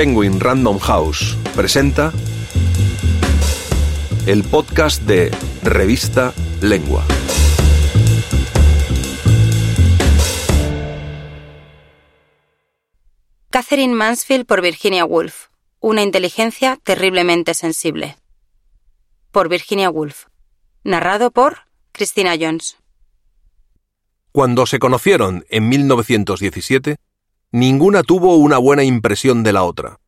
Penguin Random House presenta el podcast de Revista Lengua. Catherine Mansfield por Virginia Woolf. Una inteligencia terriblemente sensible. Por Virginia Woolf. Narrado por Christina Jones. Cuando se conocieron en 1917, ninguna tuvo una buena impresión de la otra,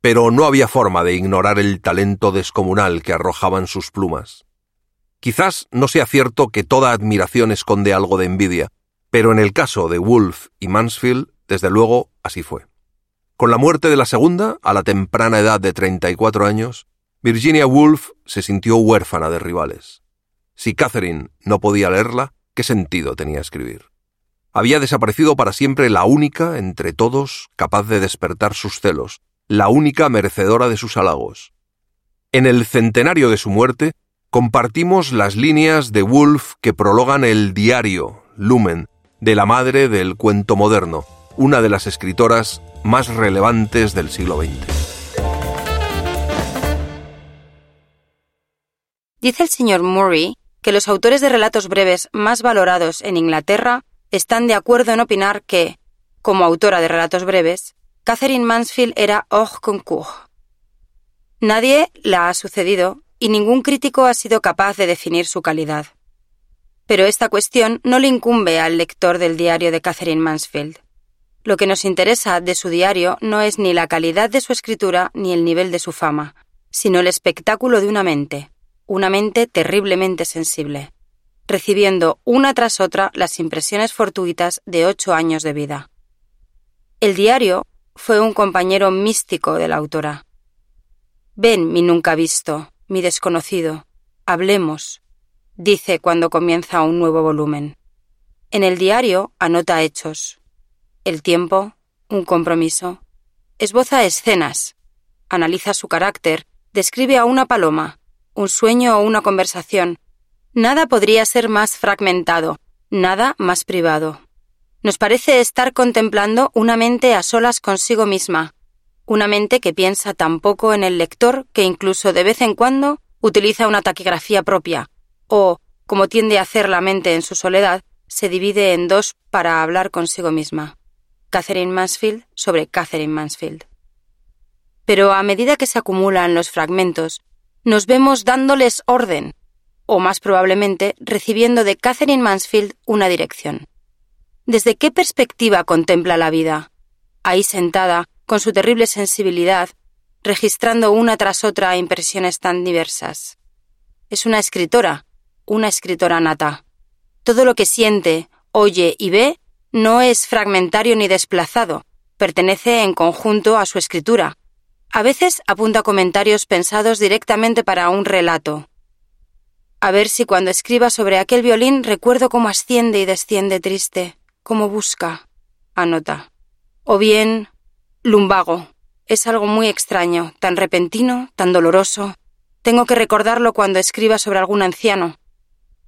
pero no había forma de ignorar el talento descomunal que arrojaban sus plumas. Quizás no sea cierto que toda admiración esconde algo de envidia, pero en el caso de Woolf y Mansfield, desde luego, así fue. Con la muerte de la segunda, a la temprana edad de 34 años, Virginia Woolf se sintió huérfana de rivales. Si Catherine no podía leerla, ¿qué sentido tenía escribir? Había desaparecido para siempre la única entre todos capaz de despertar sus celos, la única merecedora de sus halagos. En el centenario de su muerte, compartimos las líneas de Woolf que prologan el diario, Lumen, de la madre del cuento moderno, una de las escritoras más relevantes del siglo XX. Dice el señor Murray que los autores de relatos breves más valorados en Inglaterra están de acuerdo en opinar que, como autora de relatos breves, Catherine Mansfield era hors concours. Nadie la ha sucedido y ningún crítico ha sido capaz de definir su calidad. Pero esta cuestión no le incumbe al lector del diario de Catherine Mansfield. Lo que nos interesa de su diario no es ni la calidad de su escritura ni el nivel de su fama, sino el espectáculo de una mente, una mente terriblemente sensible recibiendo una tras otra las impresiones fortuitas de ocho años de vida. El diario fue un compañero místico de la autora. Ven, mi nunca visto, mi desconocido, hablemos, dice cuando comienza un nuevo volumen. En el diario anota hechos, el tiempo, un compromiso, esboza escenas, analiza su carácter, describe a una paloma, un sueño o una conversación, Nada podría ser más fragmentado, nada más privado. Nos parece estar contemplando una mente a solas consigo misma, una mente que piensa tan poco en el lector que incluso de vez en cuando utiliza una taquigrafía propia, o, como tiende a hacer la mente en su soledad, se divide en dos para hablar consigo misma. Catherine Mansfield sobre Catherine Mansfield. Pero a medida que se acumulan los fragmentos, nos vemos dándoles orden, o más probablemente recibiendo de Catherine Mansfield una dirección. ¿Desde qué perspectiva contempla la vida? Ahí sentada, con su terrible sensibilidad, registrando una tras otra impresiones tan diversas. Es una escritora, una escritora nata. Todo lo que siente, oye y ve no es fragmentario ni desplazado, pertenece en conjunto a su escritura. A veces apunta comentarios pensados directamente para un relato, a ver si cuando escriba sobre aquel violín recuerdo cómo asciende y desciende triste, cómo busca. Anota. O bien, lumbago. Es algo muy extraño, tan repentino, tan doloroso. Tengo que recordarlo cuando escriba sobre algún anciano.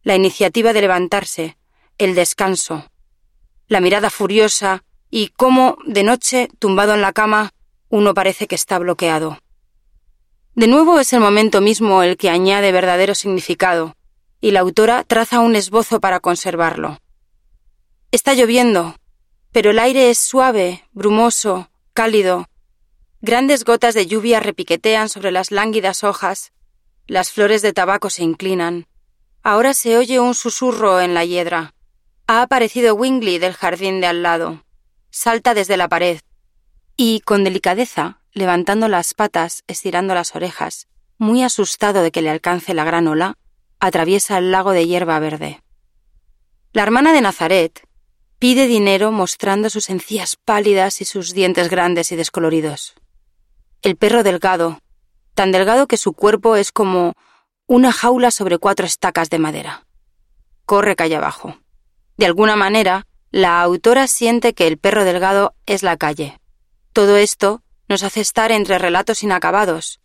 La iniciativa de levantarse, el descanso, la mirada furiosa y cómo, de noche, tumbado en la cama, uno parece que está bloqueado. De nuevo es el momento mismo el que añade verdadero significado, y la autora traza un esbozo para conservarlo. Está lloviendo, pero el aire es suave, brumoso, cálido. Grandes gotas de lluvia repiquetean sobre las lánguidas hojas, las flores de tabaco se inclinan. Ahora se oye un susurro en la hiedra. Ha aparecido Wingley del jardín de al lado. Salta desde la pared. Y, con delicadeza, levantando las patas, estirando las orejas, muy asustado de que le alcance la gran ola, atraviesa el lago de hierba verde. La hermana de Nazaret pide dinero mostrando sus encías pálidas y sus dientes grandes y descoloridos. El perro delgado, tan delgado que su cuerpo es como una jaula sobre cuatro estacas de madera. Corre calle abajo. De alguna manera, la autora siente que el perro delgado es la calle. Todo esto nos hace estar entre relatos inacabados.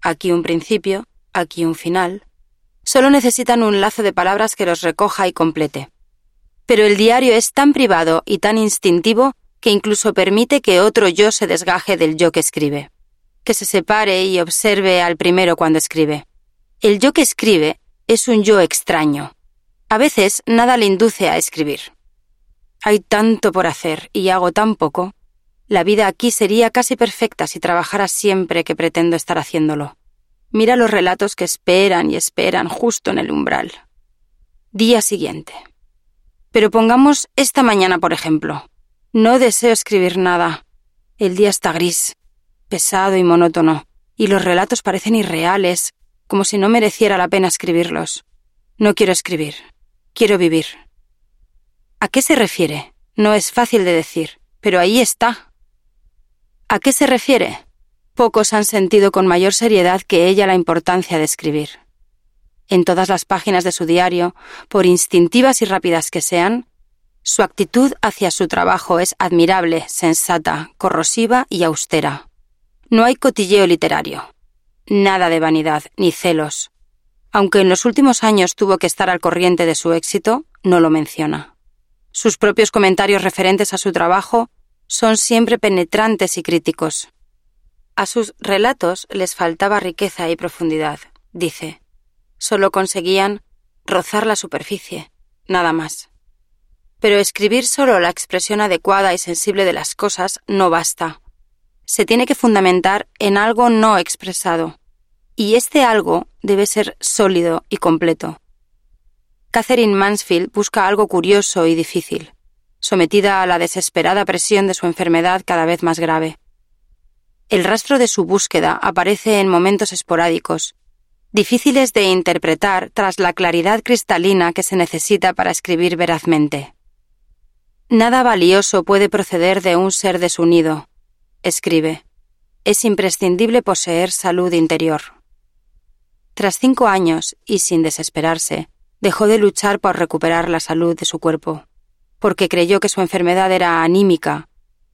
Aquí un principio, aquí un final. Solo necesitan un lazo de palabras que los recoja y complete. Pero el diario es tan privado y tan instintivo que incluso permite que otro yo se desgaje del yo que escribe. que se separe y observe al primero cuando escribe. El yo que escribe es un yo extraño. A veces nada le induce a escribir. Hay tanto por hacer y hago tan poco. La vida aquí sería casi perfecta si trabajara siempre que pretendo estar haciéndolo. Mira los relatos que esperan y esperan justo en el umbral. Día siguiente. Pero pongamos esta mañana, por ejemplo. No deseo escribir nada. El día está gris, pesado y monótono, y los relatos parecen irreales, como si no mereciera la pena escribirlos. No quiero escribir. Quiero vivir. ¿A qué se refiere? No es fácil de decir, pero ahí está. ¿A qué se refiere? Pocos han sentido con mayor seriedad que ella la importancia de escribir. En todas las páginas de su diario, por instintivas y rápidas que sean, su actitud hacia su trabajo es admirable, sensata, corrosiva y austera. No hay cotilleo literario, nada de vanidad ni celos. Aunque en los últimos años tuvo que estar al corriente de su éxito, no lo menciona. Sus propios comentarios referentes a su trabajo son siempre penetrantes y críticos. A sus relatos les faltaba riqueza y profundidad, dice. Solo conseguían rozar la superficie, nada más. Pero escribir solo la expresión adecuada y sensible de las cosas no basta. Se tiene que fundamentar en algo no expresado, y este algo debe ser sólido y completo. Catherine Mansfield busca algo curioso y difícil, sometida a la desesperada presión de su enfermedad cada vez más grave. El rastro de su búsqueda aparece en momentos esporádicos, difíciles de interpretar tras la claridad cristalina que se necesita para escribir verazmente. Nada valioso puede proceder de un ser desunido, escribe. Es imprescindible poseer salud interior. Tras cinco años, y sin desesperarse, dejó de luchar por recuperar la salud de su cuerpo, porque creyó que su enfermedad era anímica,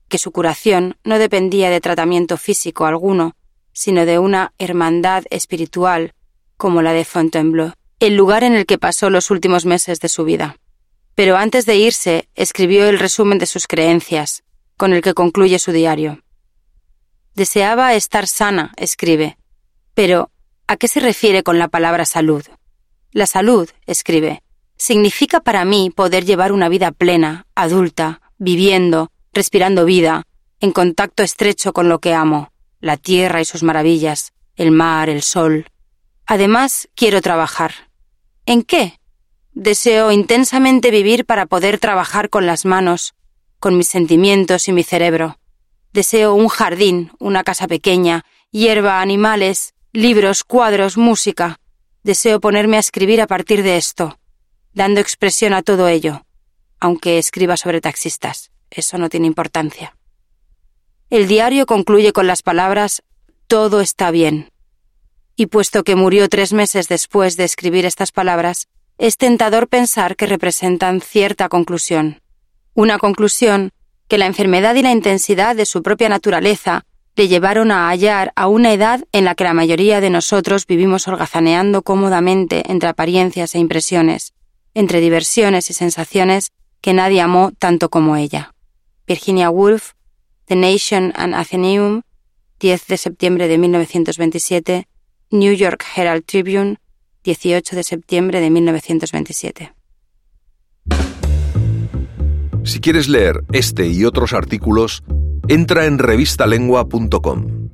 que su curación no dependía de tratamiento físico alguno, sino de una hermandad espiritual como la de Fontainebleau, el lugar en el que pasó los últimos meses de su vida. Pero antes de irse, escribió el resumen de sus creencias, con el que concluye su diario. Deseaba estar sana, escribe. Pero, ¿a qué se refiere con la palabra salud? La salud, escribe, significa para mí poder llevar una vida plena, adulta, viviendo, respirando vida, en contacto estrecho con lo que amo, la tierra y sus maravillas, el mar, el sol. Además, quiero trabajar. ¿En qué? Deseo intensamente vivir para poder trabajar con las manos, con mis sentimientos y mi cerebro. Deseo un jardín, una casa pequeña, hierba, animales, libros, cuadros, música. Deseo ponerme a escribir a partir de esto, dando expresión a todo ello, aunque escriba sobre taxistas. Eso no tiene importancia. El diario concluye con las palabras Todo está bien. Y puesto que murió tres meses después de escribir estas palabras, es tentador pensar que representan cierta conclusión. Una conclusión que la enfermedad y la intensidad de su propia naturaleza le llevaron a hallar a una edad en la que la mayoría de nosotros vivimos holgazaneando cómodamente entre apariencias e impresiones, entre diversiones y sensaciones que nadie amó tanto como ella. Virginia Woolf, The Nation and Athenaeum, 10 de septiembre de 1927, New York Herald Tribune, 18 de septiembre de 1927. Si quieres leer este y otros artículos, entra en revistalengua.com.